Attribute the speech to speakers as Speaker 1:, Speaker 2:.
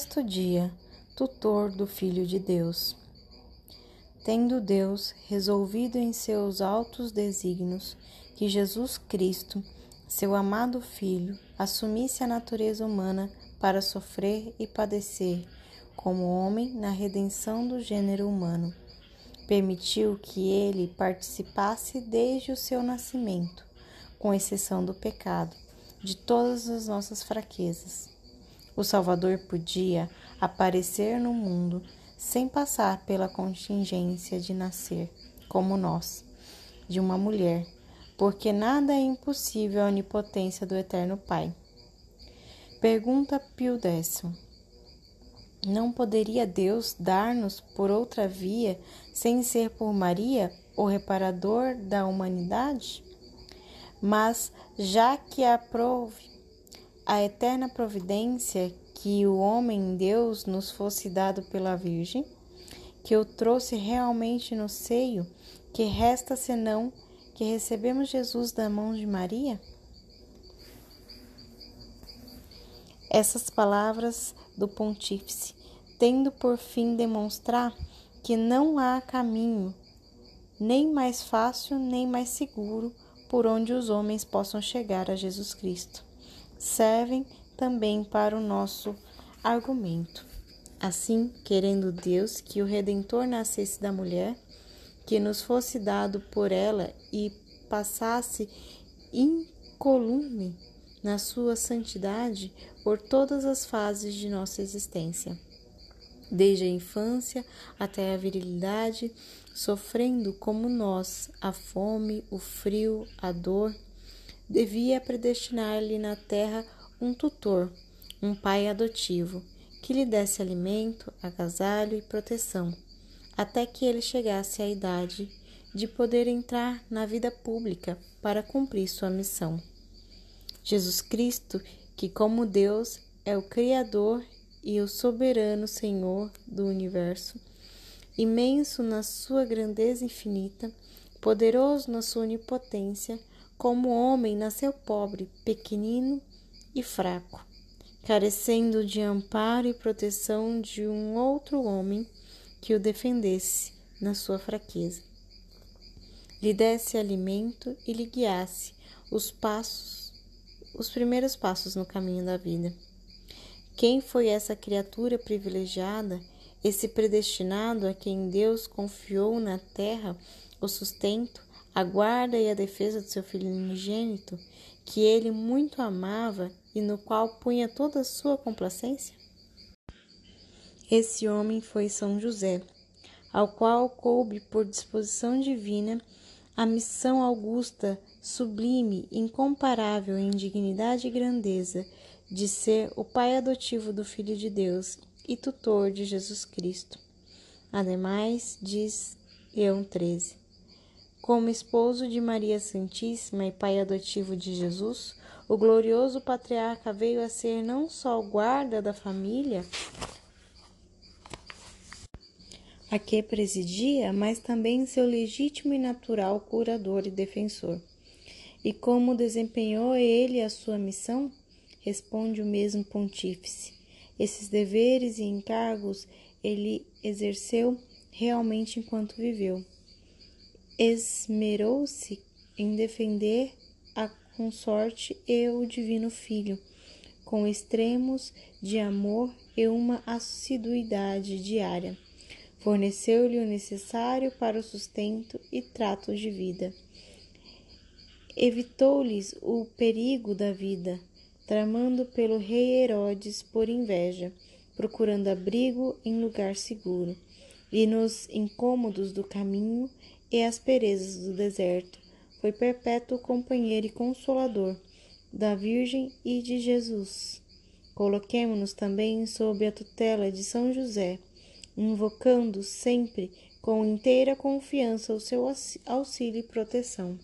Speaker 1: Sexto dia, tutor do Filho de Deus. Tendo Deus resolvido em seus altos desígnios que Jesus Cristo, seu amado Filho, assumisse a natureza humana para sofrer e padecer como homem na redenção do gênero humano, permitiu que ele participasse desde o seu nascimento, com exceção do pecado, de todas as nossas fraquezas o Salvador podia aparecer no mundo sem passar pela contingência de nascer, como nós, de uma mulher, porque nada é impossível à onipotência do Eterno Pai. Pergunta Pio X. Não poderia Deus dar-nos por outra via sem ser por Maria, o reparador da humanidade? Mas já que aprove a eterna providência que o homem Deus nos fosse dado pela Virgem, que o trouxe realmente no seio, que resta senão que recebemos Jesus da mão de Maria? Essas palavras do pontífice, tendo por fim demonstrar que não há caminho nem mais fácil nem mais seguro por onde os homens possam chegar a Jesus Cristo servem também para o nosso argumento. Assim, querendo Deus que o Redentor nascesse da mulher, que nos fosse dado por ela e passasse incolume na sua santidade por todas as fases de nossa existência, desde a infância até a virilidade, sofrendo como nós a fome, o frio, a dor devia predestinar-lhe na terra um tutor, um pai adotivo, que lhe desse alimento, agasalho e proteção, até que ele chegasse à idade de poder entrar na vida pública para cumprir sua missão. Jesus Cristo, que como Deus é o Criador e o soberano Senhor do universo, imenso na sua grandeza infinita, poderoso na sua onipotência, como homem, nasceu pobre, pequenino e fraco, carecendo de amparo e proteção de um outro homem que o defendesse na sua fraqueza. Lhe desse alimento e lhe guiasse os passos, os primeiros passos no caminho da vida. Quem foi essa criatura privilegiada, esse predestinado a quem Deus confiou na terra o sustento, a guarda e a defesa do seu filho unigênito, que ele muito amava e no qual punha toda a sua complacência? Esse homem foi São José, ao qual coube por disposição divina a missão augusta, sublime, incomparável em dignidade e grandeza de ser o pai adotivo do Filho de Deus e tutor de Jesus Cristo. Ademais, diz Leão 13, como esposo de Maria Santíssima e pai adotivo de Jesus, o glorioso patriarca veio a ser não só o guarda da família a que presidia, mas também seu legítimo e natural curador e defensor. E como desempenhou ele a sua missão? Responde o mesmo pontífice. Esses deveres e encargos ele exerceu realmente enquanto viveu esmerou-se em defender a consorte e o divino filho, com extremos de amor e uma assiduidade diária. Forneceu-lhe o necessário para o sustento e trato de vida. Evitou-lhes o perigo da vida, tramando pelo rei Herodes por inveja, procurando abrigo em lugar seguro, e nos incômodos do caminho e asperezas do deserto. Foi perpétuo companheiro e consolador da Virgem e de Jesus. Coloquemo-nos também sob a tutela de São José, invocando sempre com inteira confiança o seu auxílio e proteção.